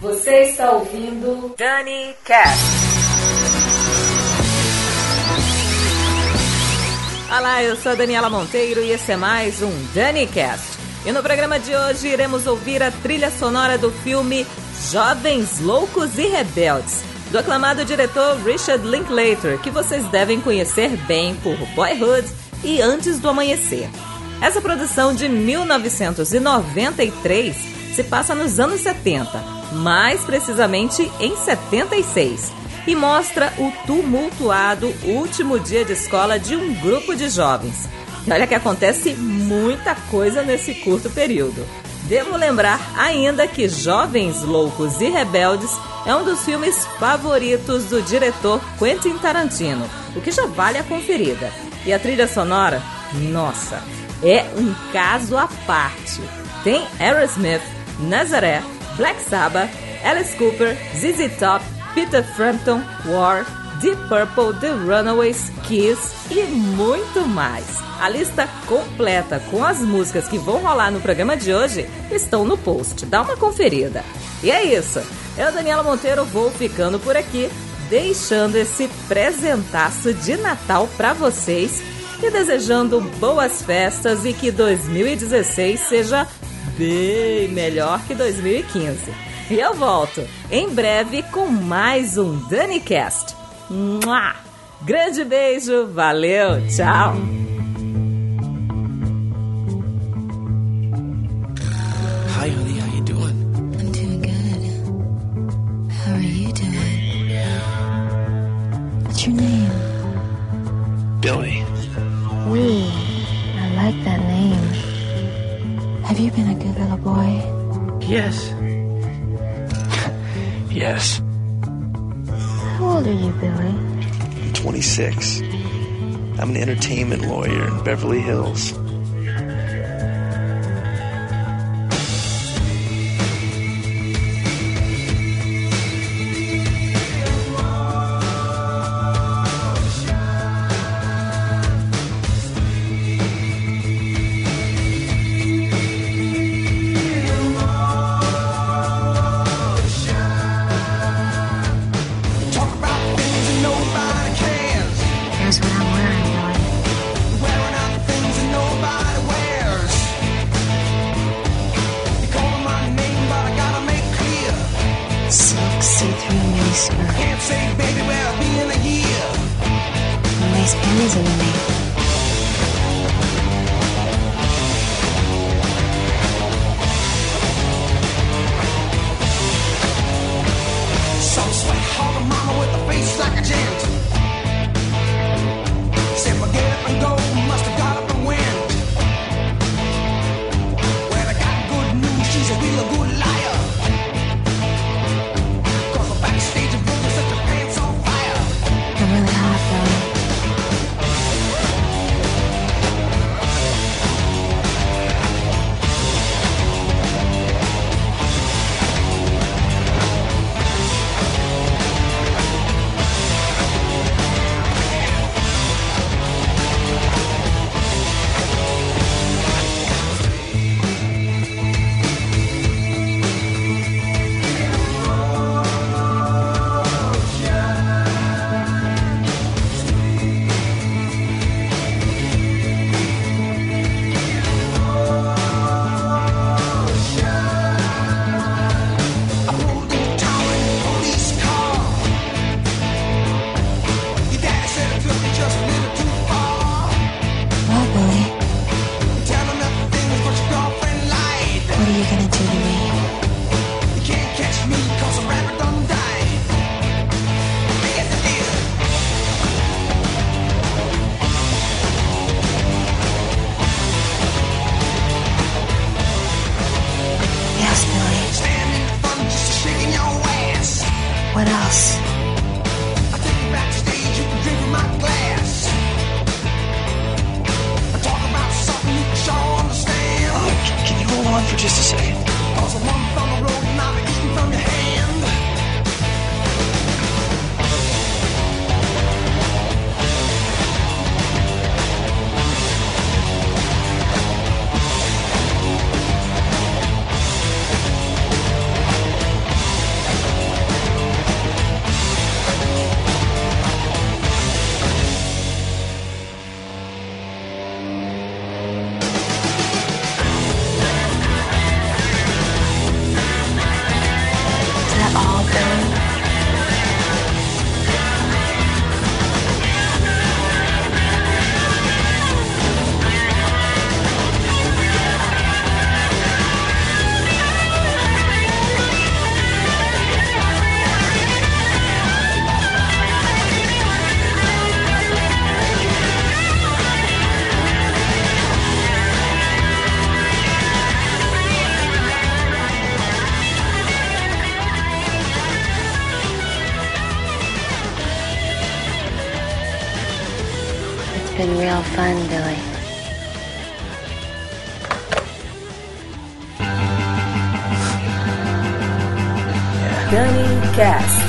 Você está ouvindo Dani Cast. Olá, eu sou a Daniela Monteiro e esse é mais um Dani Cast. E no programa de hoje iremos ouvir a trilha sonora do filme Jovens Loucos e Rebeldes, do aclamado diretor Richard Linklater, que vocês devem conhecer bem por Boyhood e Antes do Amanhecer. Essa produção de 1993 se passa nos anos 70 mais precisamente em 76, e mostra o tumultuado último dia de escola de um grupo de jovens. E olha que acontece muita coisa nesse curto período. Devo lembrar ainda que Jovens Loucos e Rebeldes é um dos filmes favoritos do diretor Quentin Tarantino, o que já vale a conferida. E a trilha sonora, nossa, é um caso à parte. Tem Aerosmith, Nazaré, Black Sabbath, Alice Cooper, ZZ Top, Peter Frampton, War, Deep Purple, The Runaways, Kiss e muito mais. A lista completa com as músicas que vão rolar no programa de hoje estão no post. Dá uma conferida. E é isso. Eu, Daniela Monteiro, vou ficando por aqui, deixando esse presentaço de Natal para vocês e desejando boas festas e que 2016 seja bem melhor que 2015. E eu volto em breve com mais um DaniCast. Mua! Grande beijo, valeu, tchau! Hi, honey, how you doing? I'm doing good. How are you doing? What's your name? Billy. Wee. Have you been a good little boy? Yes. yes. How old are you, Billy? I'm 26. I'm an entertainment lawyer in Beverly Hills. Been real fun, Billy. Danycast.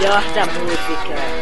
Melhor da música.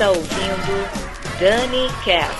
Está ouvindo Dani Cast.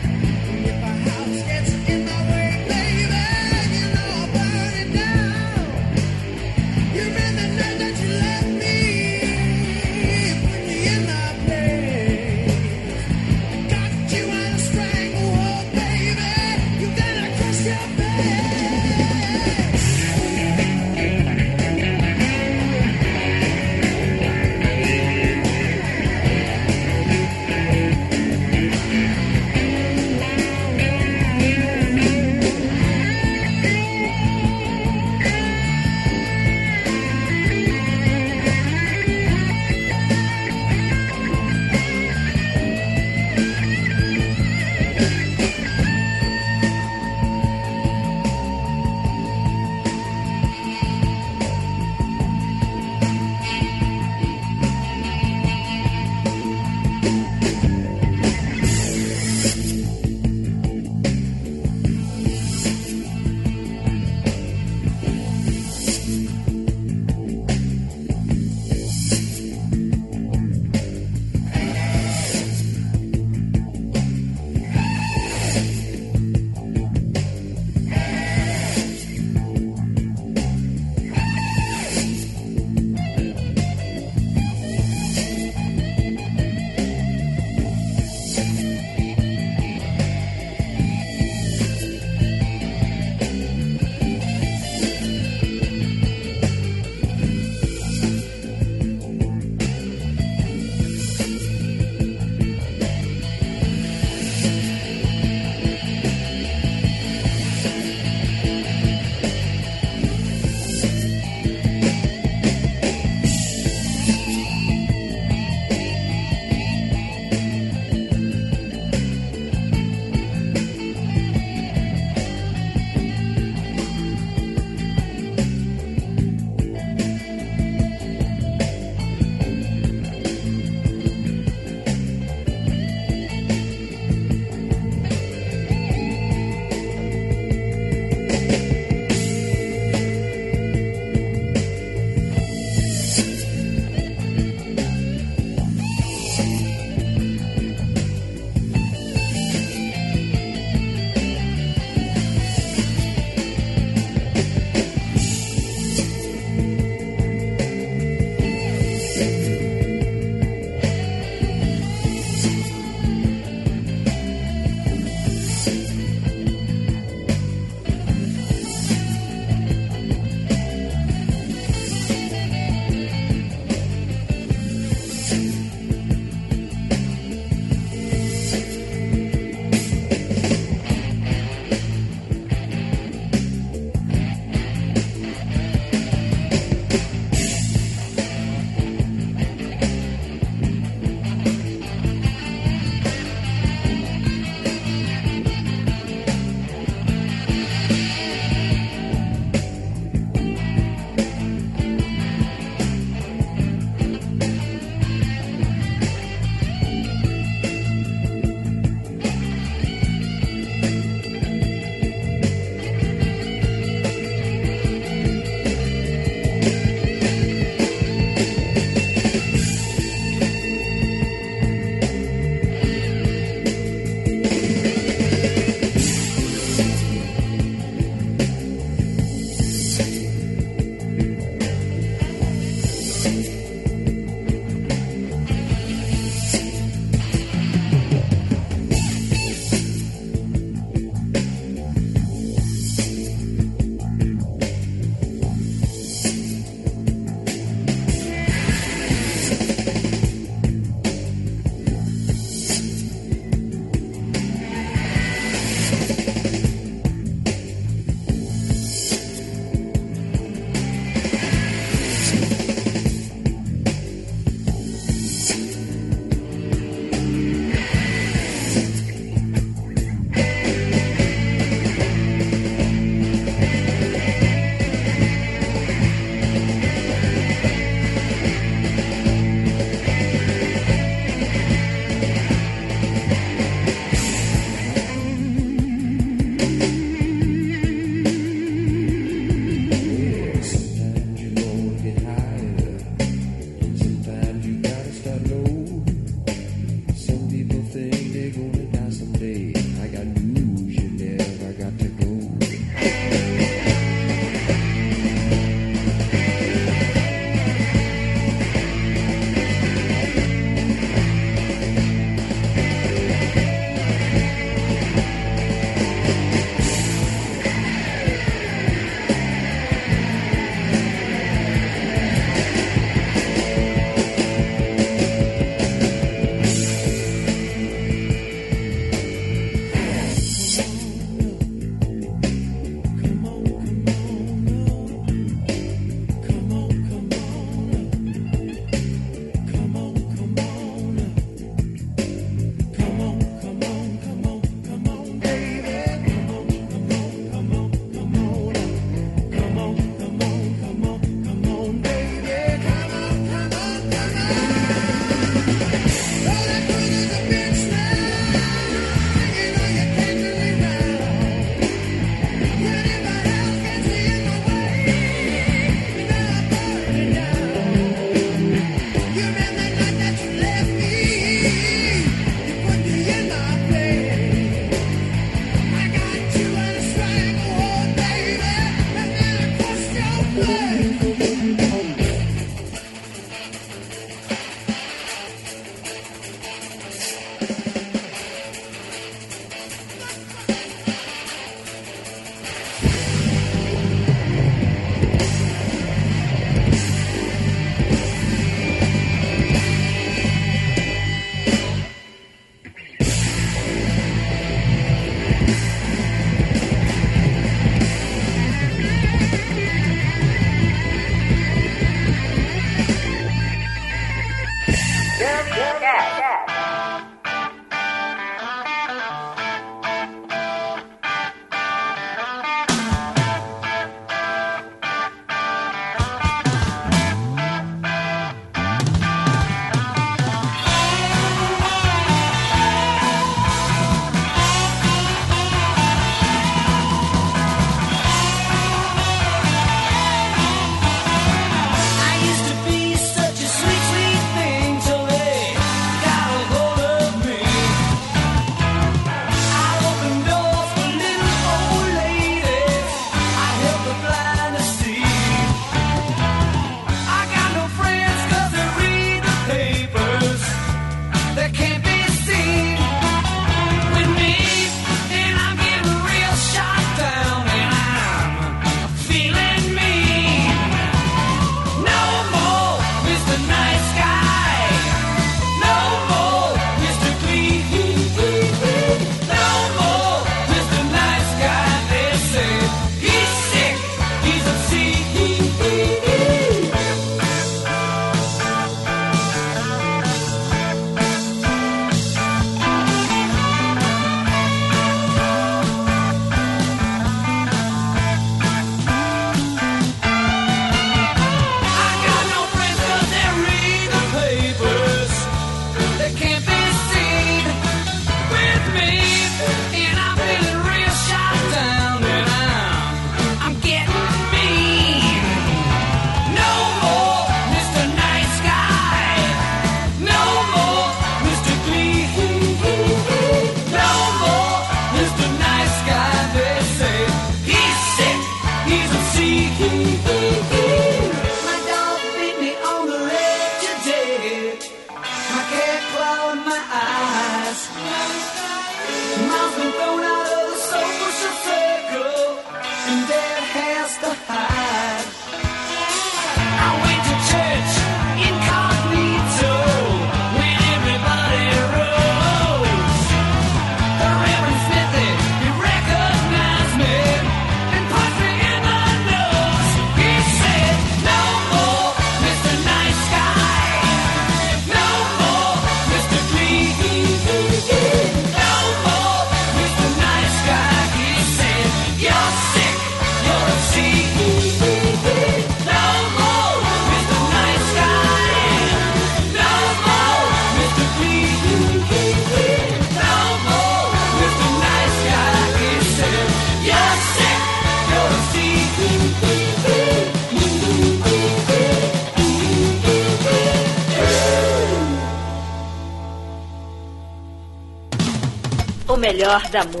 Melhor da música.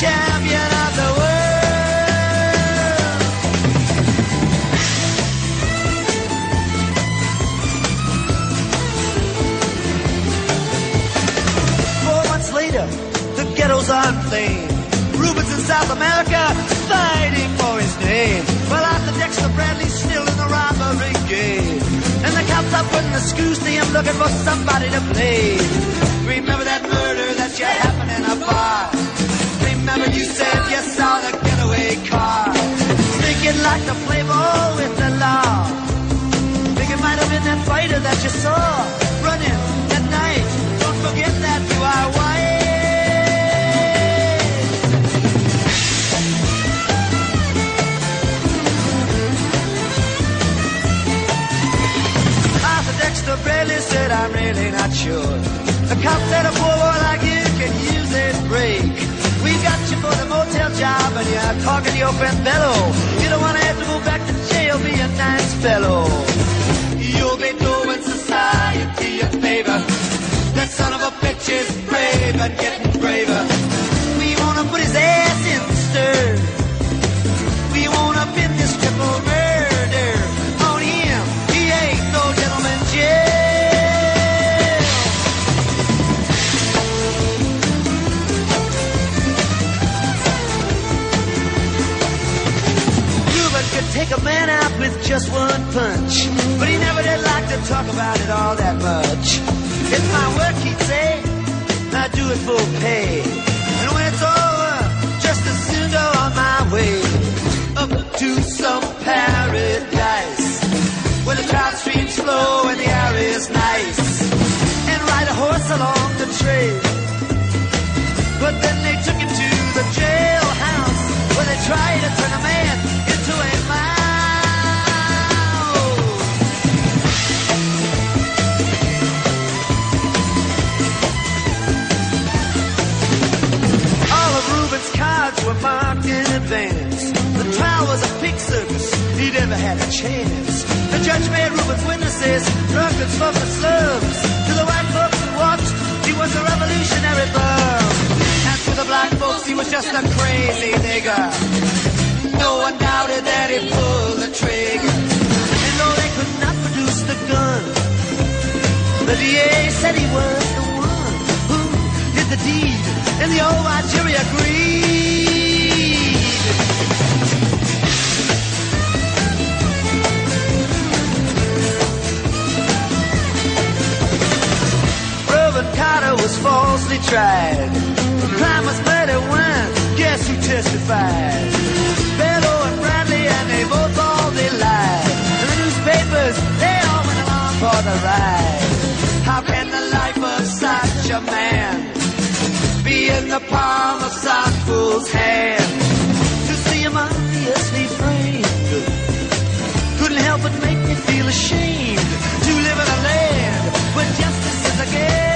champion of the world. Four months later, the ghetto's. Rubin's in South America fighting for his name. Bradley's still in the robbery game. And the cops are putting the screws looking for somebody to blame. Remember that murder that you happened in a bar remember you said yes on a getaway car. Thinking like the playboy with the law. Think it might have been that fighter that you saw running at night. Don't forget that you are white. Arthur Dexter Bradley said, I'm really not sure. A cop said, a poor boy like you can use job and you're talking to your friend Bello. You don't want to have to go back to jail, be a nice fellow. You'll be doing society a favor. That son of a bitch is brave and getting braver. Just one punch. But he never did like to talk about it all that much. It's my work, he'd say, I do it for pay. And when it's over, just as soon go on my way up to some paradise where the trout streams flow and the air is nice, and ride a horse along the trail. But then they took him to the jailhouse where they tried to turn a man into a mouse. Advance. The trial was a pig circus. He never had a chance. The judge made Rubin's witnesses drunkards from the slums. To the white folks who watched, he was a revolutionary bum. And to the black folks, he was just a crazy nigger. No one doubted that he pulled the trigger. And though they could not produce the gun, the DA said he was the one who did the deed, and the old jury agreed. Was falsely tried. The crime was guess who testified? And Bradley, and they both all they lied. The newspapers, they all went along for the ride. How can the life of such a man be in the palm of some fool's hand? Him obviously framed couldn't help but make me feel ashamed to live in a land where justice is a game.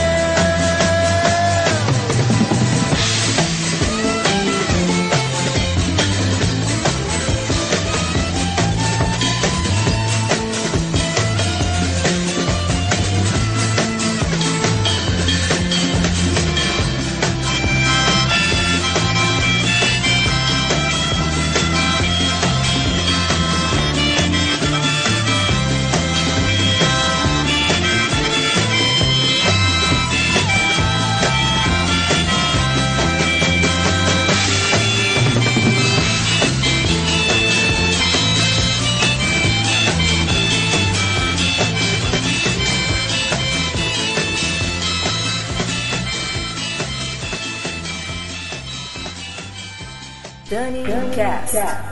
Dani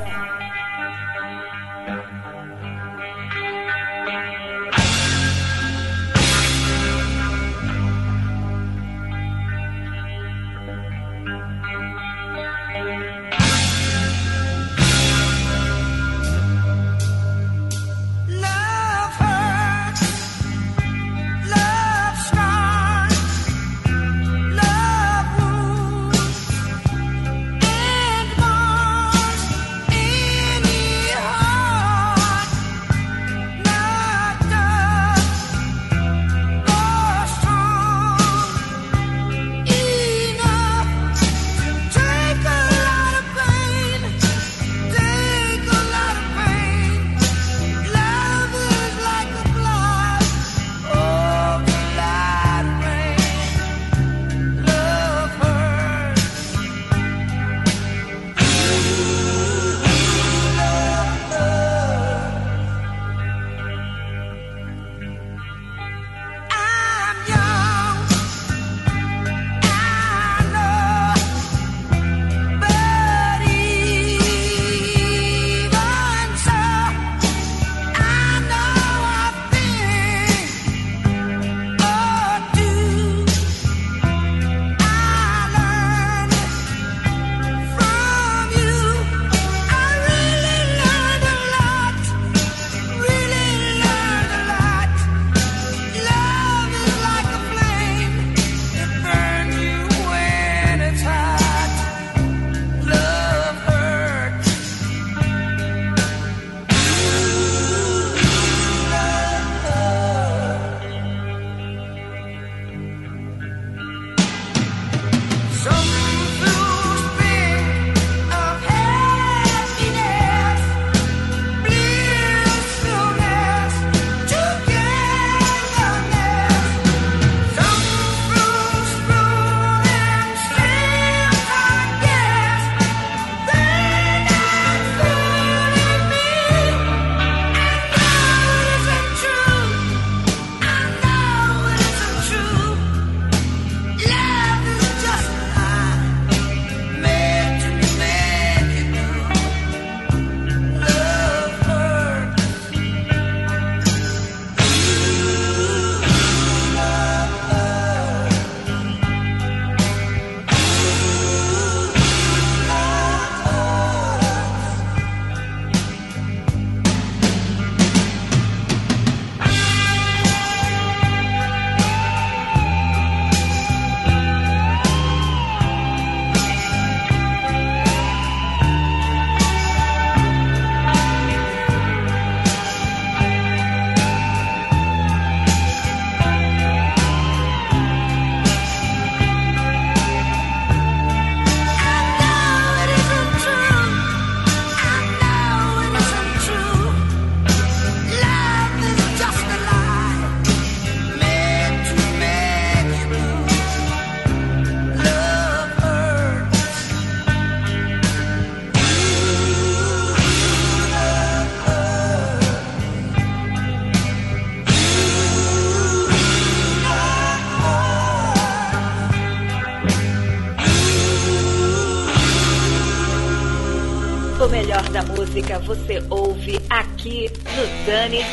você ouve aqui no Dani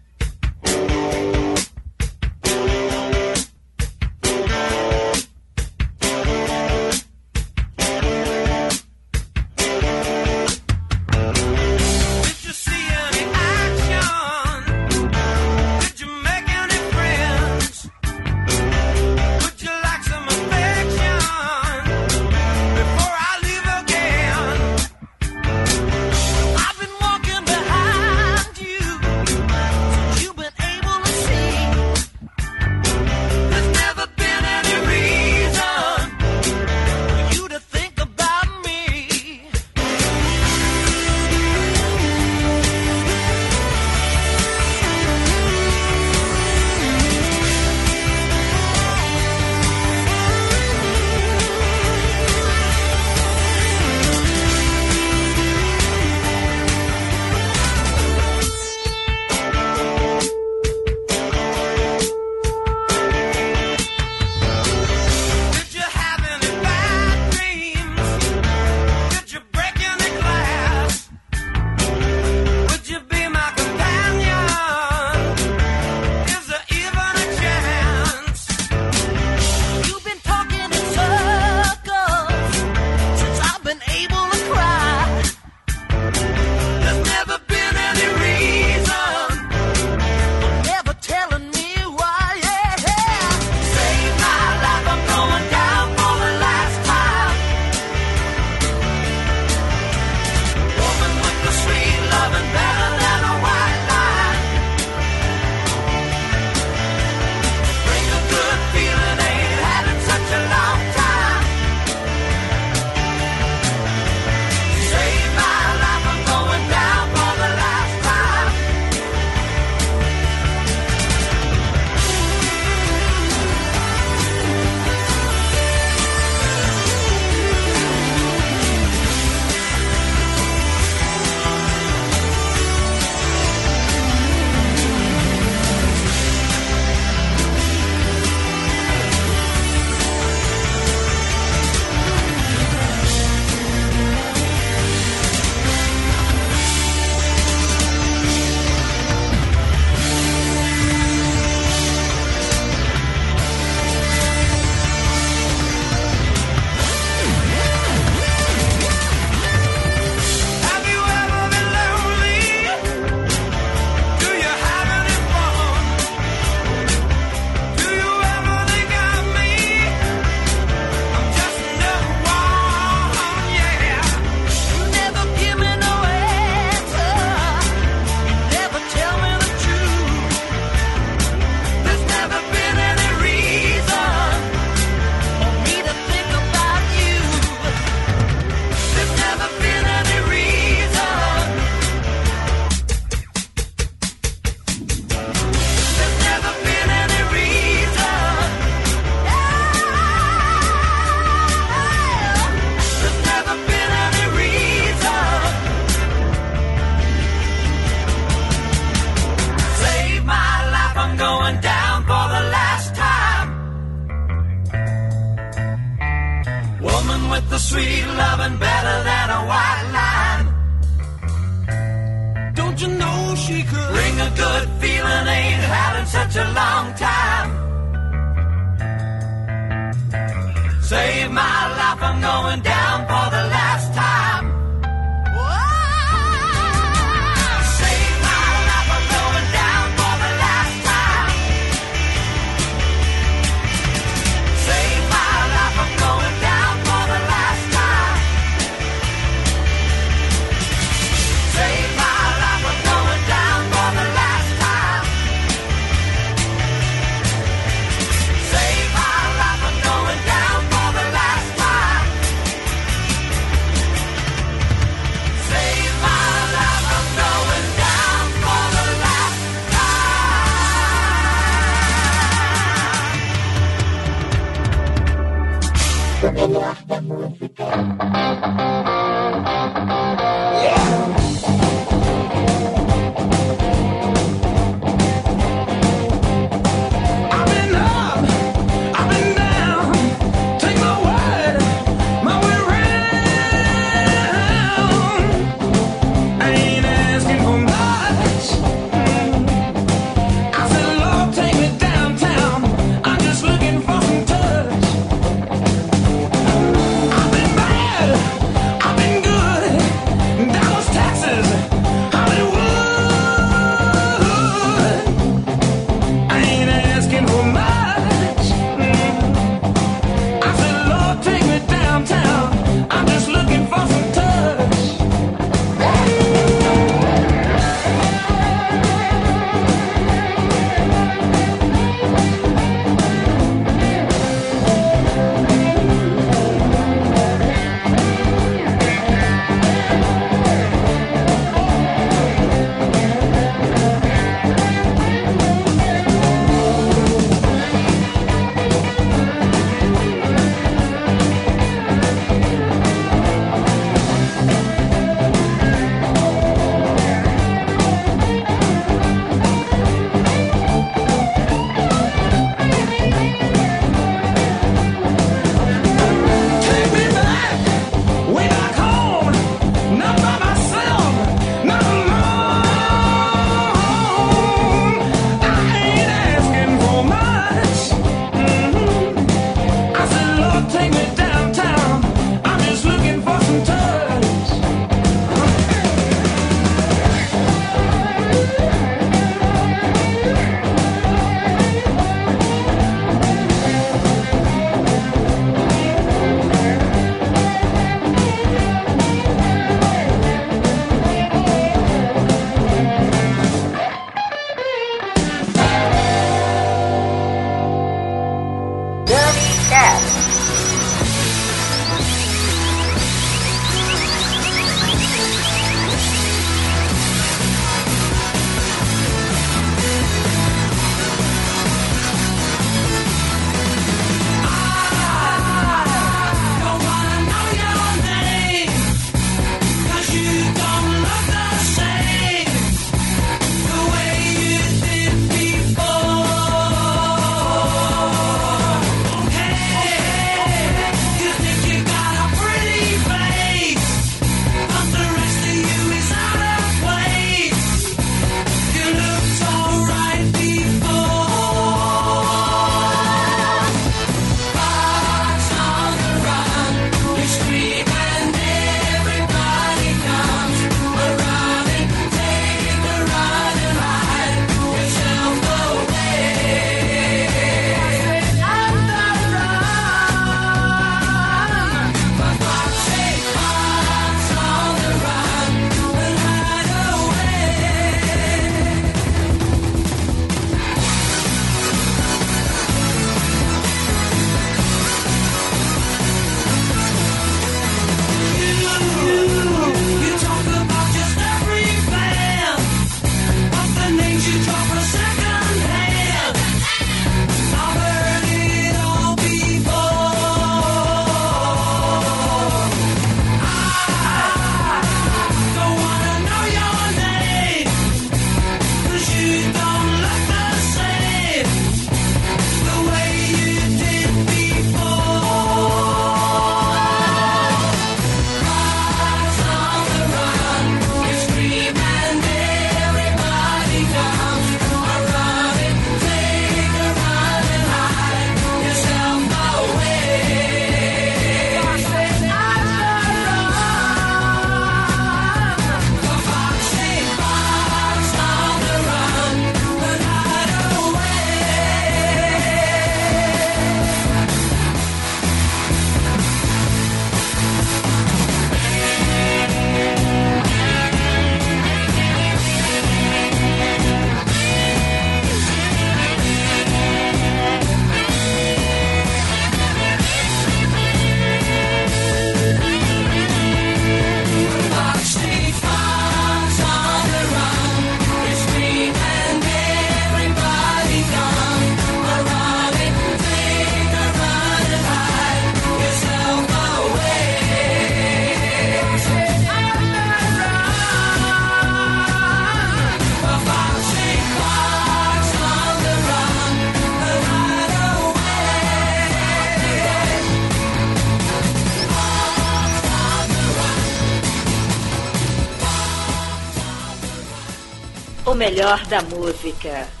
melhor da música.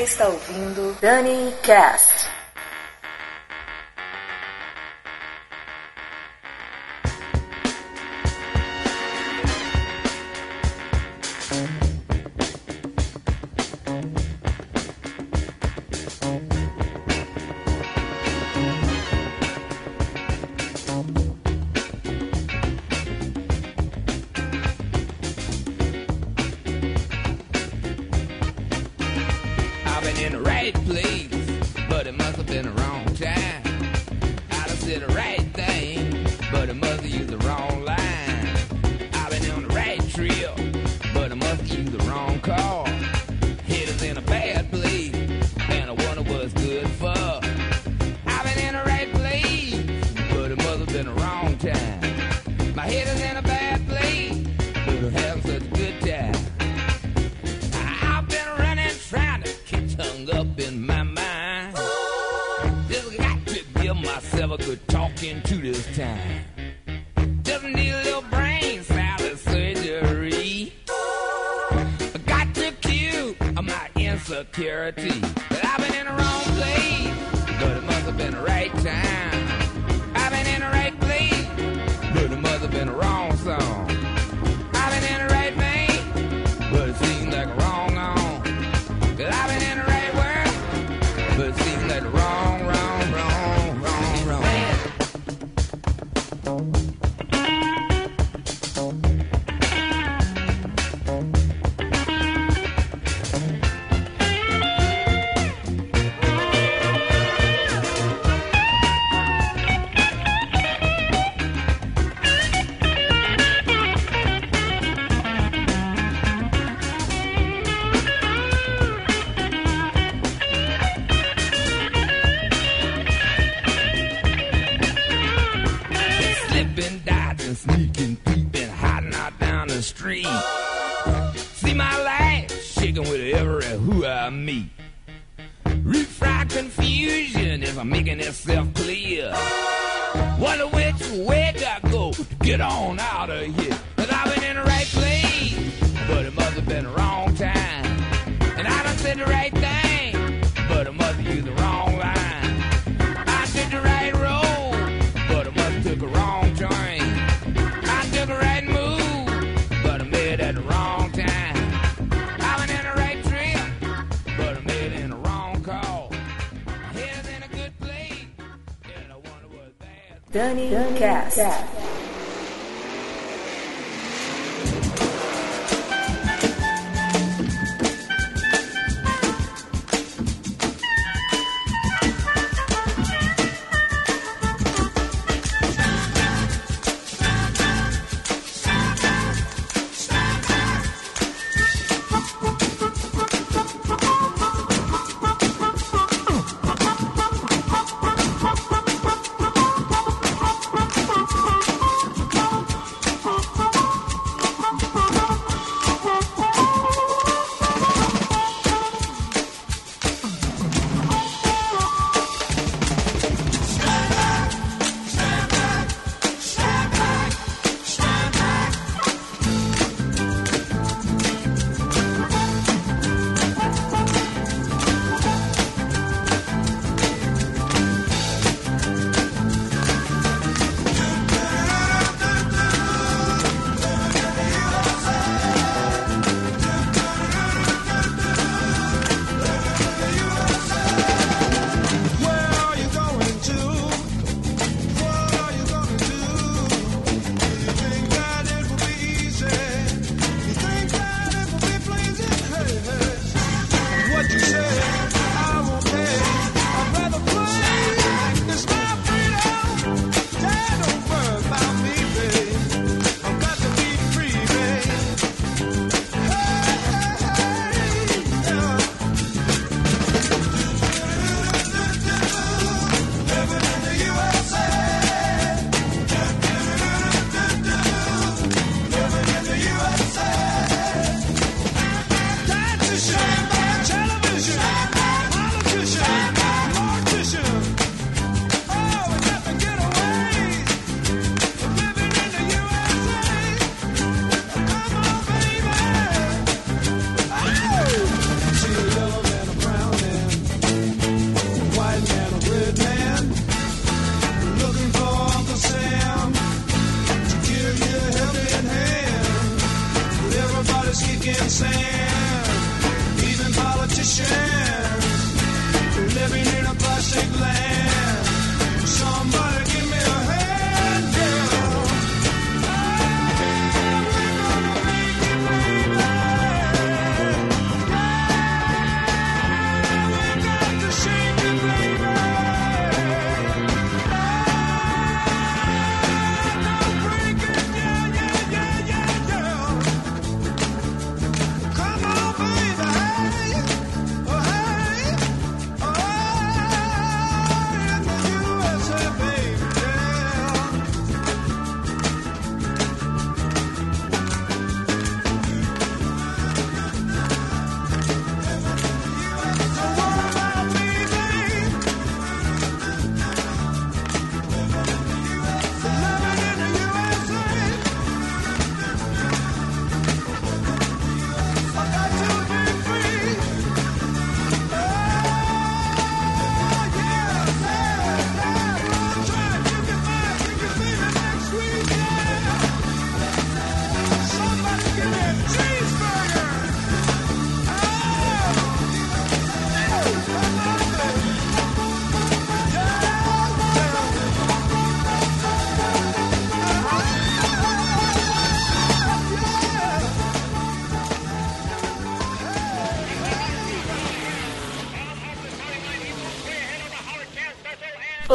Está ouvindo Dani Cast. Bad. Danycast. Thank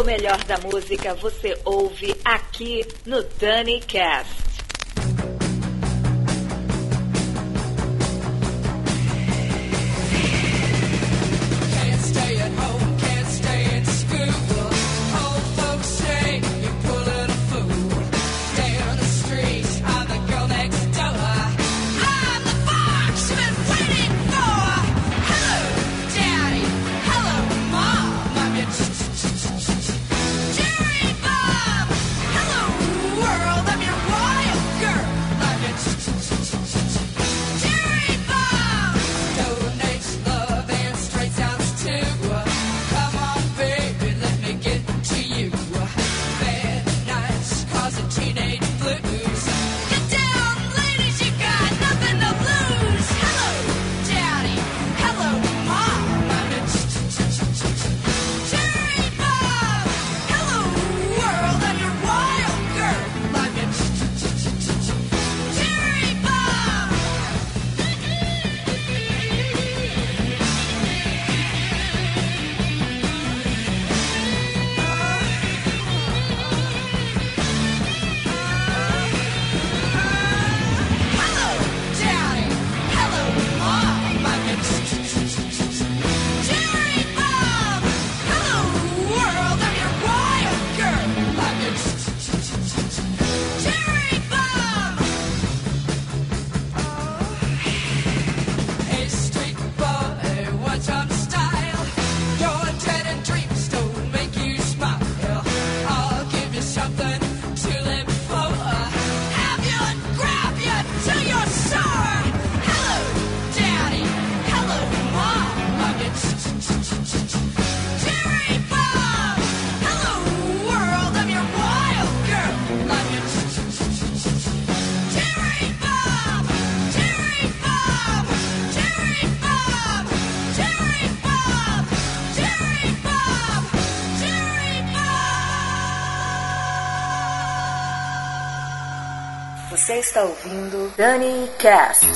melhor da música você ouve aqui no Dani Cast. está ouvindo Dani Cast.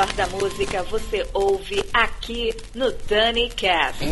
Melhor da música você ouve aqui no Dani Cast.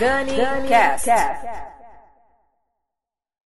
Danycast.